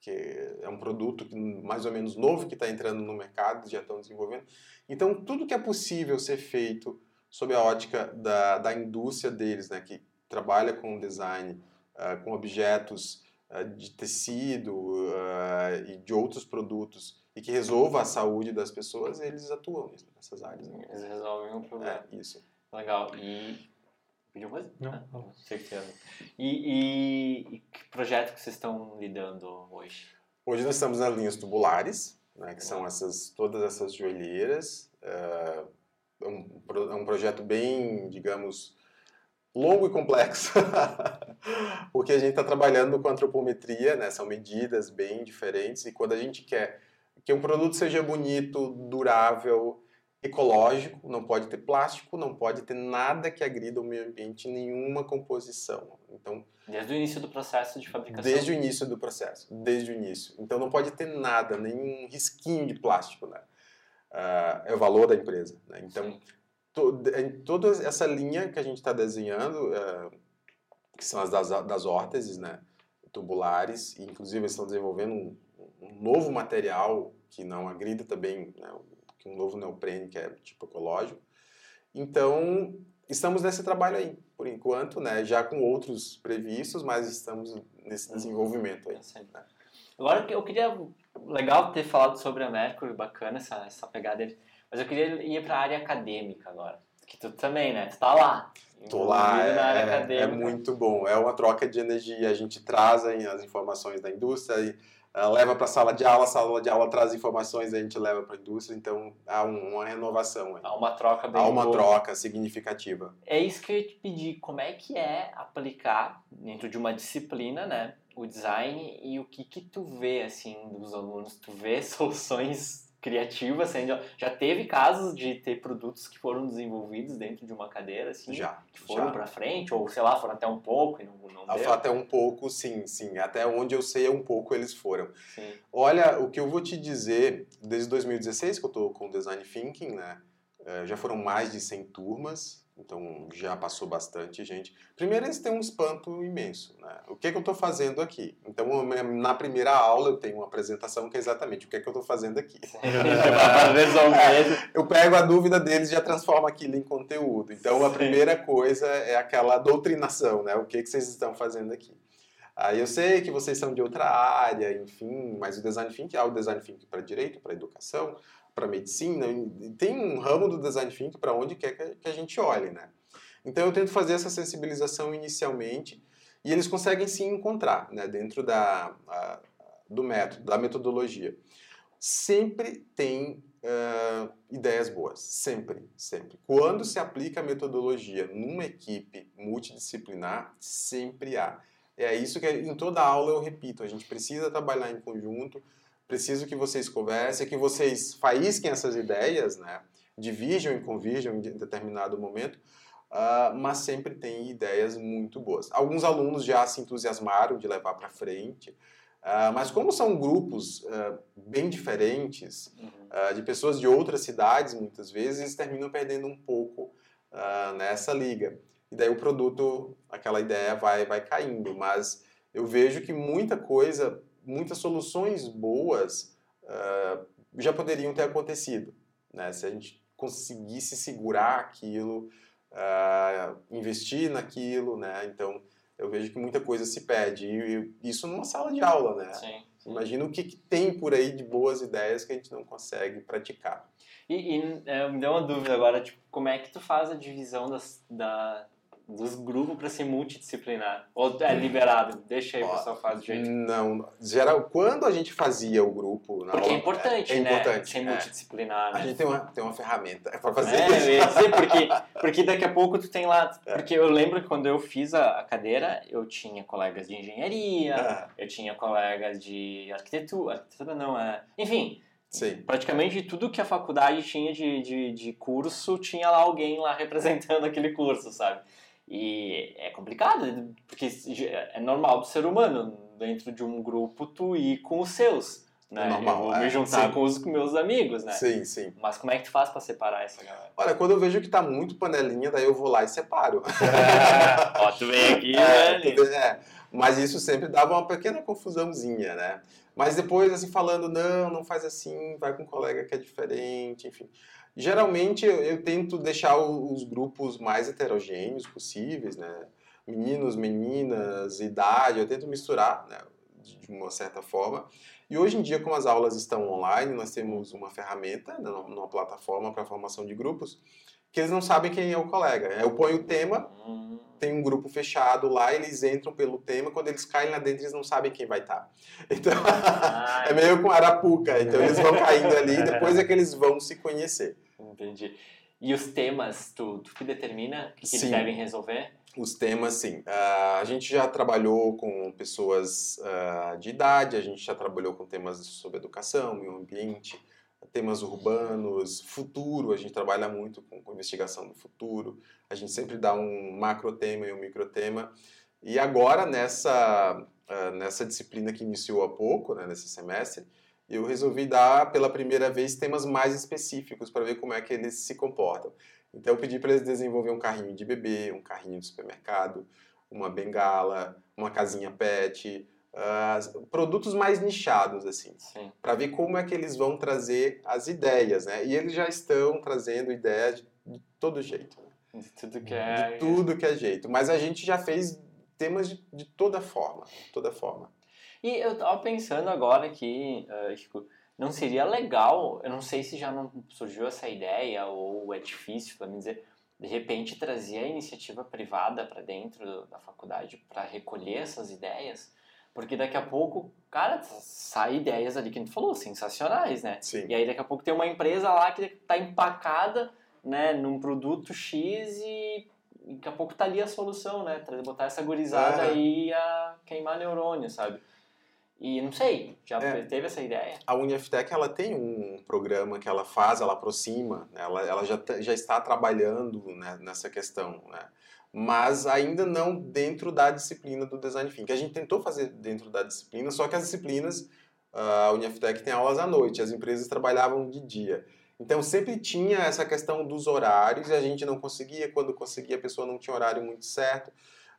que é um produto mais ou menos novo que está entrando no mercado, já estão desenvolvendo. Então, tudo que é possível ser feito sob a ótica da, da indústria deles, né, que trabalha com design, uh, com objetos uh, de tecido uh, e de outros produtos e que resolva a saúde das pessoas, eles atuam nessas áreas. Né? Eles resolvem o problema. É, isso. Legal. E Pediu coisa? Não, ah, não. Certeza. E, e, e, que projeto que vocês estão lidando hoje? Hoje nós estamos nas linhas tubulares, né, que são essas, todas essas joelheiras. É um, é um projeto bem, digamos, longo e complexo, porque a gente está trabalhando com antropometria, né, são medidas bem diferentes, e quando a gente quer que um produto seja bonito, durável, ecológico, não pode ter plástico, não pode ter nada que agrida o meio ambiente, nenhuma composição. Então, desde o início do processo de fabricação. Desde o início do processo, desde o início. Então não pode ter nada, nenhum risquinho de plástico, né? Uh, é o valor da empresa. Né? Então, to, toda essa linha que a gente está desenhando, uh, que são as das, das órteses, né? tubulares, e inclusive eles estão desenvolvendo um, um novo material que não agrida também né? Que um novo neoprene que é tipo ecológico. Então, estamos nesse trabalho aí, por enquanto, né? Já com outros previstos, mas estamos nesse uhum. desenvolvimento aí. Né? Agora, eu queria... Legal ter falado sobre a Mercury, bacana essa, essa pegada. Mas eu queria ir para a área acadêmica agora. Que tu também, né? Tu tá lá. Tô lá, é, é, muito bom. É uma troca de energia. A gente traz as informações da indústria e leva para a sala de aula, a sala de aula traz informações, a gente leva para a indústria, então há um, uma renovação. Aí. Há uma troca bem Há uma boa. troca significativa. É isso que eu ia te pedir, como é que é aplicar dentro de uma disciplina, né, o design e o que que tu vê, assim, dos alunos? Tu vê soluções criativa, assim, já, teve casos de ter produtos que foram desenvolvidos dentro de uma cadeira, assim, já, que foram para frente, ou sei lá, foram até um pouco e não, não deu? Até um pouco, sim, sim. Até onde eu sei, um pouco eles foram. Sim. Olha, o que eu vou te dizer, desde 2016 que eu estou com Design Thinking, né, eh, já foram mais de 100 turmas, então já passou bastante gente. Primeiro, eles têm um espanto imenso. Né? O que, é que eu estou fazendo aqui? Então, na primeira aula, eu tenho uma apresentação que é exatamente o que é que eu estou fazendo aqui. eu pego a dúvida deles e já transformo aquilo em conteúdo. Então, a primeira coisa é aquela doutrinação, né? O que, é que vocês estão fazendo aqui? Aí eu sei que vocês são de outra área, enfim, mas o design thinking há o design thinking para direito, para educação, para medicina, tem um ramo do design thinking para onde quer que a gente olhe, né? Então eu tento fazer essa sensibilização inicialmente e eles conseguem se encontrar, né, dentro da a, do método, da metodologia. Sempre tem uh, ideias boas, sempre, sempre. Quando se aplica a metodologia numa equipe multidisciplinar, sempre há. É isso que em toda aula eu repito, a gente precisa trabalhar em conjunto, preciso que vocês conversem, que vocês faísquem essas ideias, né? divergem e convirgem em determinado momento, uh, mas sempre tem ideias muito boas. Alguns alunos já se entusiasmaram de levar para frente, uh, mas como são grupos uh, bem diferentes, uhum. de pessoas de outras cidades, muitas vezes, eles terminam perdendo um pouco nessa liga. E daí o produto, aquela ideia vai, vai caindo, mas eu vejo que muita coisa, muitas soluções boas já poderiam ter acontecido, né? Se a gente conseguisse segurar aquilo, uh, investir naquilo, né? Então, eu vejo que muita coisa se perde. E, e isso numa sala de aula, né? Sim. Imagina o que, que, tem por aí de boas ideias que a gente não consegue praticar. E, e é, me deu uma dúvida agora, tipo, como é que tu faz a divisão das, da, dos grupos para ser multidisciplinar? Ou é liberado? Deixa aí o pessoal fazer do jeito. Não, geral, quando a gente fazia o grupo. Na porque aula, é importante, é, é né? Importante, ser é. multidisciplinar. Né? A gente tem uma, tem uma ferramenta para fazer é, isso. Eu ia dizer, porque, porque daqui a pouco tu tem lá. É. Porque eu lembro que quando eu fiz a, a cadeira, eu tinha colegas de engenharia, ah. eu tinha colegas de arquitetura. Arquitetura não, é. Enfim. Sim. Praticamente tudo que a faculdade tinha de, de, de curso, tinha lá alguém lá representando aquele curso, sabe? E é complicado, porque é normal do ser humano, dentro de um grupo, tu ir com os seus. Né? Normal, eu vou é, me juntar sim. com os meus amigos, né? Sim, sim. Mas como é que tu faz para separar essa galera? Olha, quando eu vejo que tá muito panelinha, daí eu vou lá e separo. É, ó, tu vem aqui, é, né? É. Mas isso sempre dava uma pequena confusãozinha, né? Mas depois, assim, falando, não, não faz assim, vai com um colega que é diferente, enfim. Geralmente eu, eu tento deixar os grupos mais heterogêneos possíveis, né? Meninos, meninas, idade, eu tento misturar, né? de uma certa forma. E hoje em dia, como as aulas estão online, nós temos uma ferramenta, né, numa plataforma para formação de grupos, que eles não sabem quem é o colega. Eu ponho o tema, tem um grupo fechado lá, eles entram pelo tema, quando eles caem lá dentro, eles não sabem quem vai estar. Então, é meio com arapuca. Então, eles vão caindo ali depois é que eles vão se conhecer. Entendi. E os temas, tu, tu que determina que, que eles devem resolver? Os temas, sim. Uh, a gente já trabalhou com pessoas uh, de idade, a gente já trabalhou com temas sobre educação, meio ambiente, temas urbanos, futuro, a gente trabalha muito com, com investigação do futuro, a gente sempre dá um macro tema e um micro tema. E agora, nessa, uh, nessa disciplina que iniciou há pouco, né, nesse semestre, eu resolvi dar pela primeira vez temas mais específicos para ver como é que eles se comportam. Então eu pedi para eles desenvolver um carrinho de bebê, um carrinho de supermercado, uma bengala, uma casinha pet, uh, produtos mais nichados assim, para ver como é que eles vão trazer as ideias, né? E eles já estão trazendo ideias de, de todo jeito. Né? De tudo que é. De tudo que é jeito. Mas a gente já fez temas de, de toda forma, toda forma. E eu tava pensando agora que, uh, tipo, não seria legal, eu não sei se já não surgiu essa ideia ou é difícil para mim dizer, de repente trazer a iniciativa privada para dentro da faculdade para recolher essas ideias, porque daqui a pouco, cara, sai ideias ali que a gente falou, sensacionais, né? Sim. E aí daqui a pouco tem uma empresa lá que está empacada, né, num produto X e daqui a pouco tá ali a solução, né? Botar essa gurizada aí a queimar neurônio, sabe? E não sei, já é. teve essa ideia? A Uniftec ela tem um programa que ela faz, ela aproxima, né? ela, ela já, já está trabalhando né, nessa questão, né? mas ainda não dentro da disciplina do Design Thinking. A gente tentou fazer dentro da disciplina, só que as disciplinas, a Uniftec tem aulas à noite, as empresas trabalhavam de dia. Então sempre tinha essa questão dos horários e a gente não conseguia, quando conseguia a pessoa não tinha horário muito certo.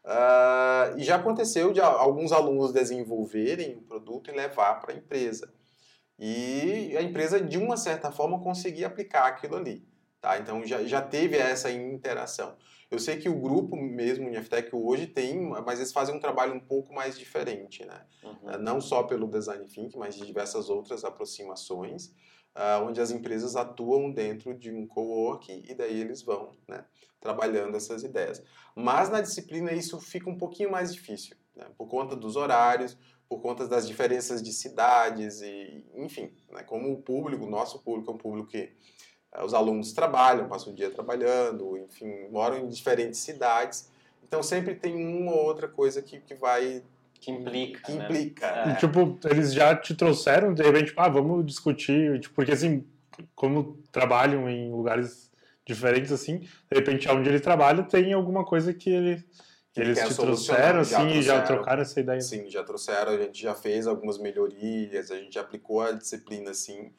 Uh, e já aconteceu de alguns alunos desenvolverem o produto e levar para a empresa. E a empresa, de uma certa forma, conseguir aplicar aquilo ali. Tá? Então já, já teve essa interação. Eu sei que o grupo mesmo, Uniftec, hoje tem, mas eles fazem um trabalho um pouco mais diferente, né? Uhum. Não só pelo design thinking, mas de diversas outras aproximações, uh, onde as empresas atuam dentro de um co-work e daí eles vão, né? trabalhando essas ideias. Mas na disciplina isso fica um pouquinho mais difícil, né? por conta dos horários, por conta das diferenças de cidades e, enfim, né? como o público, nosso público é um público que uh, os alunos trabalham, passam o dia trabalhando, enfim, moram em diferentes cidades, então sempre tem uma ou outra coisa que, que vai que implica. Que né? implica. É. E, tipo, eles já te trouxeram, de repente, ah, vamos discutir, tipo, porque assim, como trabalham em lugares diferentes, assim, de repente, onde ele trabalha, tem alguma coisa que ele que eles te trouxeram, assim, e já trocaram essa ideia? Sim, já trouxeram, a gente já fez algumas melhorias, a gente já aplicou a disciplina, assim,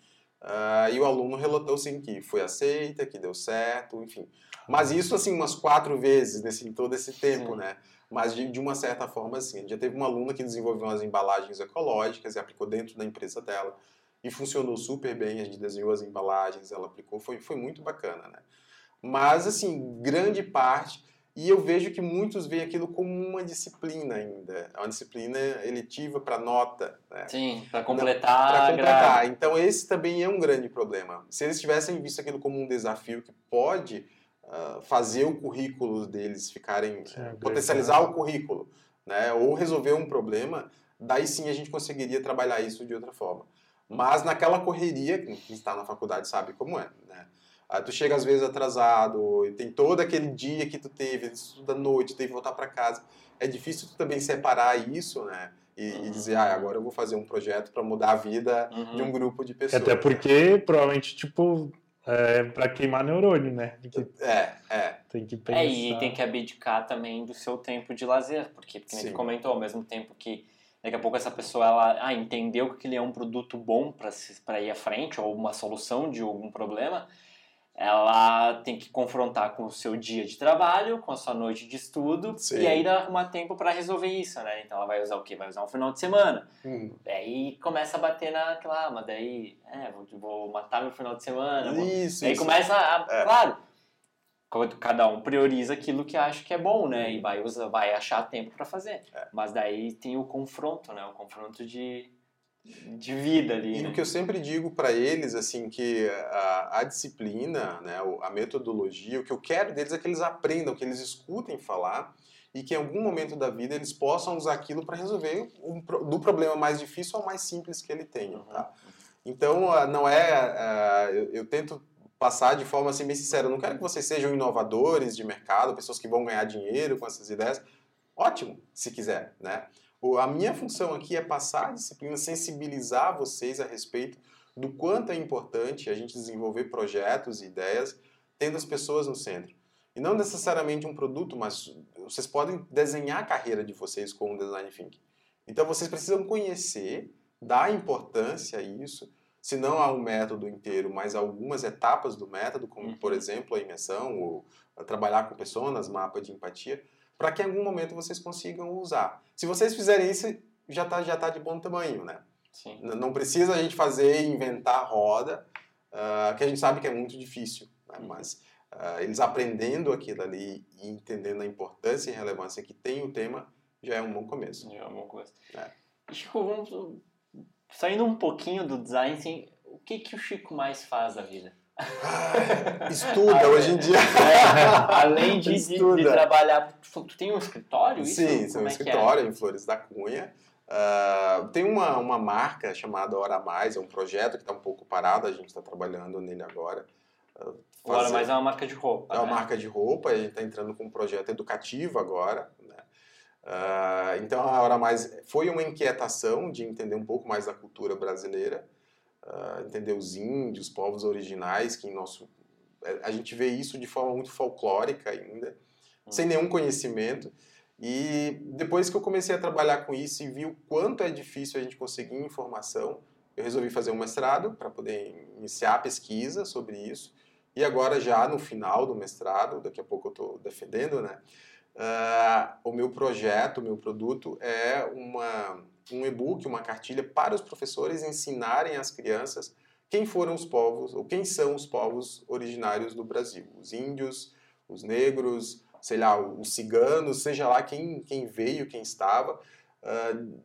uh, e o aluno relatou, sim, que foi aceita, que deu certo, enfim. Mas ah. isso, assim, umas quatro vezes nesse, em todo esse tempo, sim. né? Mas de, de, uma certa forma, assim, já teve uma aluna que desenvolveu umas embalagens ecológicas e aplicou dentro da empresa dela, e funcionou super bem, a gente desenhou as embalagens, ela aplicou, foi, foi muito bacana, né? Mas, assim, grande parte e eu vejo que muitos veem aquilo como uma disciplina ainda, é uma disciplina eletiva para nota. Né? Sim, para completar. Para completar. Então esse também é um grande problema. Se eles tivessem visto aquilo como um desafio que pode uh, fazer o currículo deles ficarem sim, uh, potencializar o currículo, né? Ou resolver um problema, daí sim a gente conseguiria trabalhar isso de outra forma. Mas naquela correria, quem está na faculdade sabe como é, né? Aí tu chega às vezes atrasado, e tem todo aquele dia que tu teve, estuda noite, teve que voltar para casa. É difícil tu também separar isso, né? E, uhum. e dizer, ah, agora eu vou fazer um projeto para mudar a vida uhum. de um grupo de pessoas. Até porque, provavelmente, tipo, é para queimar neurônio, né? Que, é, é. Tem que pensar. É, e tem que abdicar também do seu tempo de lazer, porque, como você comentou, ao mesmo tempo que daqui a pouco essa pessoa ela ah, entendeu que ele é um produto bom para ir à frente ou uma solução de algum problema, ela tem que confrontar com o seu dia de trabalho, com a sua noite de estudo, Sim. e aí arrumar tempo para resolver isso, né? Então ela vai usar o quê? Vai usar um final de semana. Hum. Aí começa a bater naquela, ah, mas daí, é, vou, vou matar meu final de semana. Isso, vou... Aí isso. começa a, é. claro, cada um prioriza aquilo que acha que é bom, né? E vai, usa, vai achar tempo para fazer. É. Mas daí tem o confronto, né? O confronto de de vida ali. E né? o que eu sempre digo para eles, assim, que a, a, disciplina, né, a metodologia, o que eu quero deles é que eles aprendam, que eles escutem falar e que em algum momento da vida eles possam usar aquilo para resolver um, do problema mais difícil ao mais simples que ele tenha, uhum. tá? Então, ah, não é... Ah, eu, eu tento passar de forma assim bem sincera, eu não quero que vocês sejam inovadores de mercado, pessoas que vão ganhar dinheiro com essas ideias. Ótimo, se quiser, né? A minha função aqui é passar a disciplina, sensibilizar vocês a respeito do quanto é importante a gente desenvolver projetos e ideias tendo as pessoas no centro. E não necessariamente um produto, mas vocês podem desenhar a carreira de vocês com o design thinking. Então vocês precisam conhecer, dar importância a isso, se não a um método inteiro, mas algumas etapas do método, como por uhum. exemplo a imersão, ou trabalhar com pessoas, mapa de empatia, para que em algum momento vocês consigam usar. Se vocês fizerem isso, já está já tá de bom tamanho, né? Sim. Não precisa a gente fazer inventar roda, uh, que a gente sabe que é muito difícil, né? Uhum. mas uh, eles aprendendo aquilo ali e entendendo a importância e relevância que tem o tema, já é um bom começo. Já é um bom começo. É. Chico, vamos, saindo um pouquinho do design, assim, o que, que o Chico mais faz da vida? Ah, estuda hoje em dia. É, além de, de, de, trabalhar. Tu tem um escritório? Isso? Sim, tem um é, é escritório é? em Flores da Cunha. Uh, tem uma, uma marca chamada Hora Mais, é um projeto que está um pouco parado, a gente está trabalhando nele agora. Uh, Hora Mais é uma marca de roupa. É uma né? marca de roupa, a gente está entrando com um projeto educativo agora. Né? Uh, então a Hora Mais foi uma inquietação de entender um pouco mais da cultura brasileira uh, entender os índios, povos originais, que em nosso é, a gente vê isso de forma muito folclórica ainda, uhum. sem nenhum conhecimento. E depois que eu comecei a trabalhar com isso e vi o quanto é difícil a gente conseguir informação, eu resolvi fazer um mestrado para poder iniciar a pesquisa sobre isso. E agora já no final do mestrado, daqui a pouco eu estou defendendo, né? Uh, o meu projeto, o meu produto é uma um e-book, uma cartilha para os professores ensinarem às crianças quem foram os povos, ou quem são os povos originários do Brasil. Os índios, os negros, sei lá, os ciganos, seja lá quem, quem veio, quem estava. Uh,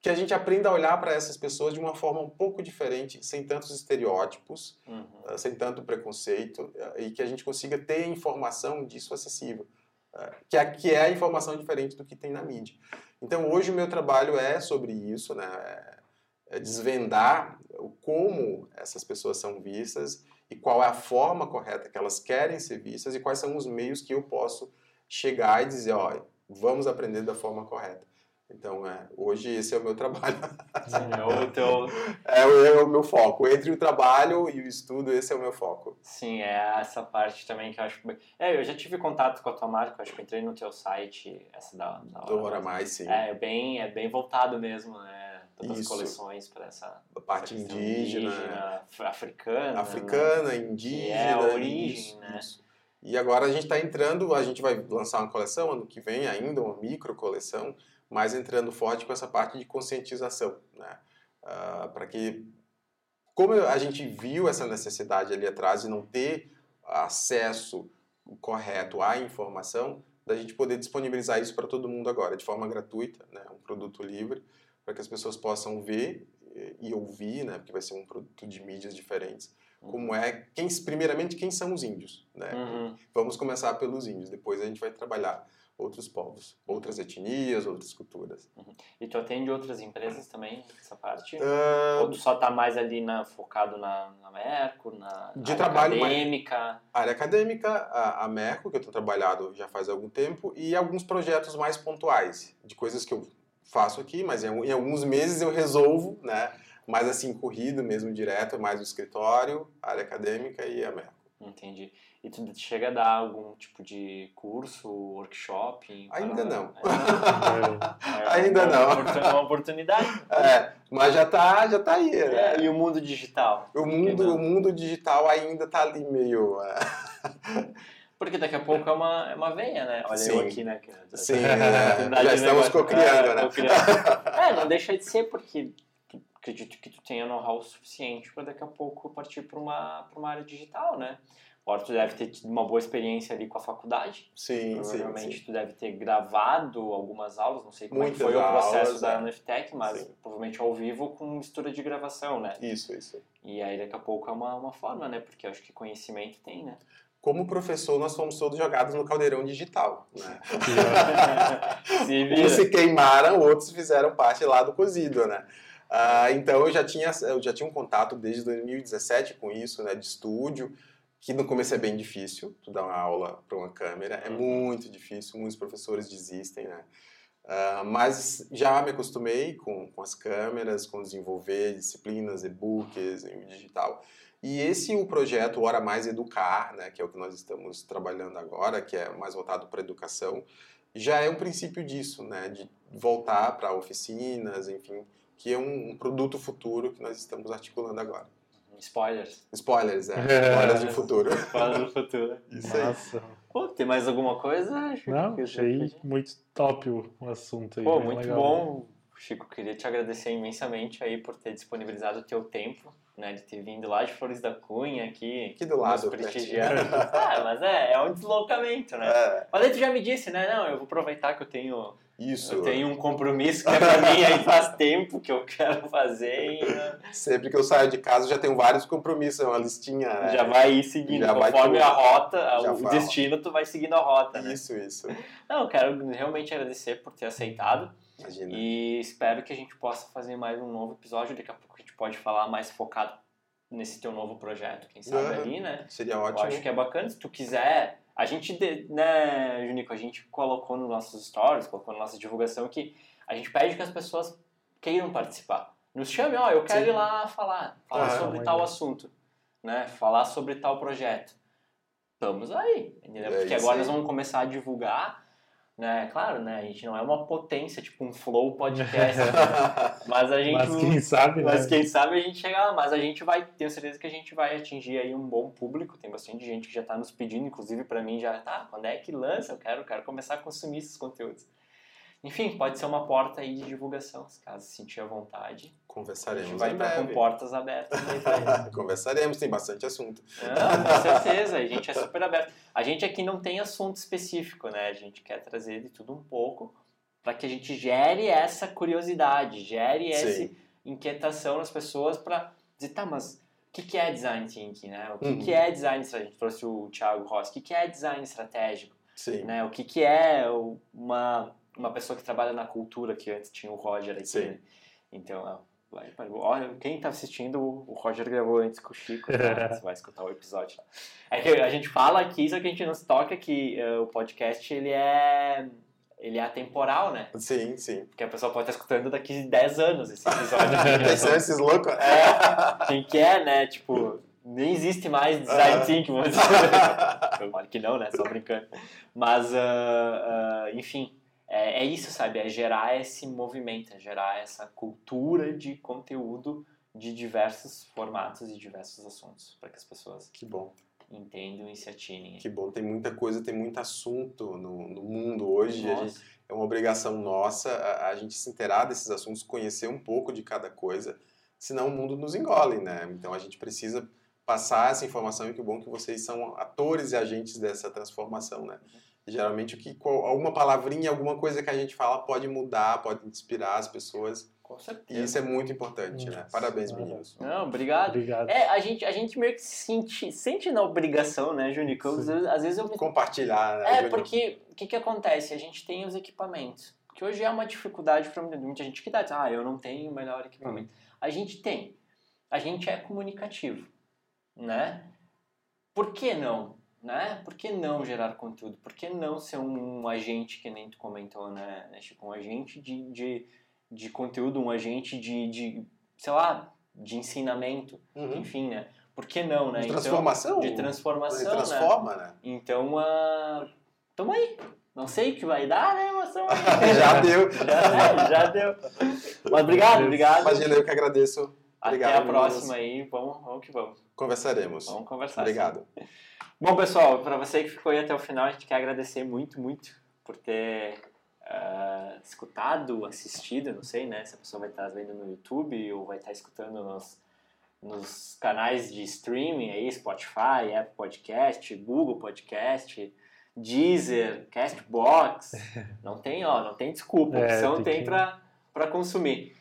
que a gente aprenda a olhar para essas pessoas de uma forma um pouco diferente, sem tantos estereótipos, uhum. uh, sem tanto preconceito, e que a gente consiga ter informação disso acessível. Que, é, que é a informação diferente do que tem na mídia. Então hoje o meu trabalho é sobre isso, né? É desvendar como essas pessoas são vistas e qual é a forma correta que elas querem ser vistas e quais são os meios que eu posso chegar e dizer, olha, vamos aprender da forma correta. Então, é, hoje esse é o meu trabalho. Sim, é, o teu... é, é, o meu foco. Entre o trabalho e o estudo, esse é o meu foco. Sim, é essa parte também que eu acho... É, eu já tive contato com a tua marca, acho que entrei no teu site, essa da, da Hora, Hora Mais, sim. É, bem, é bem voltado mesmo, né? Todas Isso. as coleções para essa... A parte essa indígena. indígena africana. Africana, né? indígena. É a origem, isso, né? Isso. E agora a gente está entrando, a gente vai lançar uma coleção ano que vem ainda, uma micro coleção, mas entrando forte com essa parte de conscientização, né? Uh, para que, como a gente viu essa necessidade ali atrás de não ter acesso correto à informação, da gente poder disponibilizar isso para todo mundo agora, de forma gratuita, né? um produto livre, para que as pessoas possam ver e ouvir, né? porque vai ser um produto de mídias diferentes, como é, quem, primeiramente, quem são os índios. Né? Uhum. Vamos começar pelos índios, depois a gente vai trabalhar outros povos, outras etnias, outras culturas. Uhum. E tu atende outras empresas também, essa parte? Uh, Ou tu só está mais ali na, focado na, na Merco, na, de área trabalho, acadêmica? Área acadêmica, a, a Merco, que eu tenho trabalhado já faz algum tempo, e alguns projetos mais pontuais, de coisas que eu faço aqui, mas em, em alguns meses eu resolvo, né? Mais assim, corrido mesmo, direto, mais o escritório, área acadêmica e a Merco. Entendi. E tu chega a dar algum tipo de curso, workshop? Ainda não. É, é Ainda não. É uma oportunidade. É, mas já tá, já tá aí. Né? É, e o mundo digital? O mundo, o mundo digital ainda tá ali meio... É. Porque daqui a pouco é uma, é uma veia, né? Olha Sim. eu aqui, né? Sim, é, já estamos cocriando, né? É, não deixa de ser, porque acredito que tu tenha know-how suficiente para daqui a pouco partir para uma, uma área digital, né? Agora tu deve ter tido uma boa experiência ali com a faculdade. Sim, Provavelmente sim, sim. tu deve ter gravado algumas aulas, não sei como Muitas foi o processo aulas, da é. UNFTEC, mas Sim. provavelmente ao vivo com mistura de gravação, né? Isso, isso. E aí daqui a pouco é uma, uma forma, né? Porque acho que conhecimento tem, né? Como professor, nós fomos todos jogados no caldeirão digital, né? Uns se queimaram, outros fizeram parte lá do cozido, né? Ah, então eu já tinha eu já tinha um contato desde 2017 com isso, né, de estúdio, que no começo é bem difícil, tu dar uma aula para uma câmera, é muito difícil, muitos professores desistem, né? Ah, mas já me acostumei com, com as câmeras, com desenvolver disciplinas, e-books em digital. E esse o projeto Hora Mais Educar, né, que é o que nós estamos trabalhando agora, que é mais voltado para a educação, já é um princípio disso, né, de voltar para oficinas, enfim, que é um, um, produto futuro que nós estamos articulando agora. Spoilers. Spoilers, é. Spoilers do futuro. Spoilers do futuro. Isso Nossa. aí. Pô, tem mais alguma coisa? Chico? Não, achei muito top o, assunto aí. Pô, muito legal. bom. Chico, queria te agradecer imensamente aí por ter disponibilizado o teu tempo, né, de ter vindo lá de Flores da Cunha aqui. Aqui do lado. prestigiando. ah, mas é, é um deslocamento, né? É. Mas aí tu já me disse, né, não, eu vou aproveitar que eu tenho isso. Eu tenho um compromisso que é pra mim aí faz tempo que eu quero fazer. E... Né? Sempre que eu saio de casa já tenho vários compromissos, é uma listinha. Né? Já vai ir seguindo, já conforme a rota, o fala. destino, tu vai seguindo a rota, né? Isso, isso. Não, eu quero realmente agradecer por ter aceitado. Imagina. E espero que a gente possa fazer mais um novo episódio. Daqui a pouco a gente pode falar mais focado nesse teu novo projeto, quem sabe uhum. ali, né? Seria ótimo. Eu acho que é bacana. Se tu quiser a gente, né, Junico, a gente colocou nos nossos stories, colocou na nossa divulgação que a gente pede que as pessoas queiram participar. Nos chame, ó, eu quero Sim. ir lá falar, falar ah, sobre tal assunto, né, falar sobre tal projeto. Estamos aí, entendeu? É Porque agora aí. nós vamos começar a divulgar né? Claro, né? A gente não é uma potência, tipo um flow podcast, mas a gente... Mas quem sabe, Mas né? quem sabe a gente chega lá, mas a gente vai, tenho certeza que a gente vai atingir aí um bom público, tem bastante gente que já está nos pedindo, inclusive para mim já, tá, quando é que lança? Eu quero, quero começar a consumir esses conteúdos. Enfim, pode ser uma porta aí de divulgação, se caso sentir à vontade. Conversaremos. A gente vai estar com portas abertas aí Conversaremos, tem bastante assunto. Não, com certeza, a gente é super aberto. A gente aqui não tem assunto específico, né? A gente quer trazer de tudo um pouco para que a gente gere essa curiosidade, gere essa Sim. inquietação nas pessoas para dizer, tá, mas o que, que é design thinking, né? O que, uhum. que é design estratégico? A gente trouxe o Thiago Rossi. O que, que é design estratégico? Sim. Né? O que, que é uma uma pessoa que trabalha na cultura, que antes tinha o Roger aqui. Né? Então, olha, quem está assistindo, o Roger gravou antes com o Chico, tá? você vai escutar o episódio. É que a gente fala aqui, só que a gente não se toca que uh, o podcast, ele é ele é atemporal, né? Sim, sim. Porque a pessoa pode estar escutando daqui 10 anos esse episódio. Pensando esses loucos. É, quem quer, né? Tipo, nem existe mais design thinking. Claro que não, né? Só brincando. Mas, uh, uh, enfim, é, é, isso, sabe? É gerar esse movimento, é gerar essa cultura de conteúdo de diversos formatos e diversos assuntos para que as pessoas que bom entendam e se atinem. Que bom, tem muita coisa, tem muito assunto no, no mundo hoje. Gente, é uma obrigação nossa a, a, gente se inteirar desses assuntos, conhecer um pouco de cada coisa, senão o mundo nos engole, né? Então a gente precisa passar essa informação e que bom que vocês são atores e agentes dessa transformação, né? Geralmente o que alguma palavrinha, alguma coisa que a gente fala pode mudar, pode inspirar as pessoas. Com certeza. E isso é muito importante, né? Parabéns, meninos. Não, obrigado. Obrigado. É, a gente, a gente meio que se sente, sente na obrigação, né, Junico? Às vezes, às vezes eu me... Compartilhar, né? É, Júnior? porque o que, que acontece? A gente tem os equipamentos, que hoje é uma dificuldade para muita gente que dá, ah, eu não tenho o melhor equipamento. Hum. A gente tem. A gente é comunicativo, né? Por que não? Né? Por que não gerar conteúdo? Por que não ser um, agente, que nem tu comentou, né, né Chico? Um agente de, de, de conteúdo, um agente de, de, sei lá, de ensinamento, uhum. enfim, né? Por que não, né? De transformação? Então, de transformação, né? transforma, né? né? Então, uh, tamo aí. Não sei o que vai dar, né, mas Já deu. Já, já deu. Mas obrigado, obrigado. Imagina, eu que agradeço. Obrigado, Até a próxima aí. Vamos, vamos que vamos. Conversaremos. Vamos conversar. Obrigado. Sim. Bom, pessoal, para você que ficou aí até o final, a gente quer agradecer muito, muito por ter uh, escutado, assistido, não sei, né? Se a pessoa vai estar vendo no YouTube ou vai estar escutando nos, nos canais de streaming aí, Spotify, Apple Podcast, Google Podcast, Deezer, Castbox. Não tem, ó, não tem desculpa, a opção é, tem, tem que... para consumir.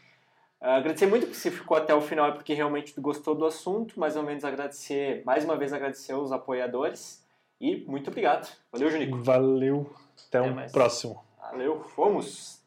Uh, agradecer muito que você ficou até o final, porque realmente gostou do assunto. Mais ou menos agradecer, mais uma vez agradecer os apoiadores. E muito obrigado. Valeu, Junico. Valeu. Até, até o mais. próximo. Valeu, fomos.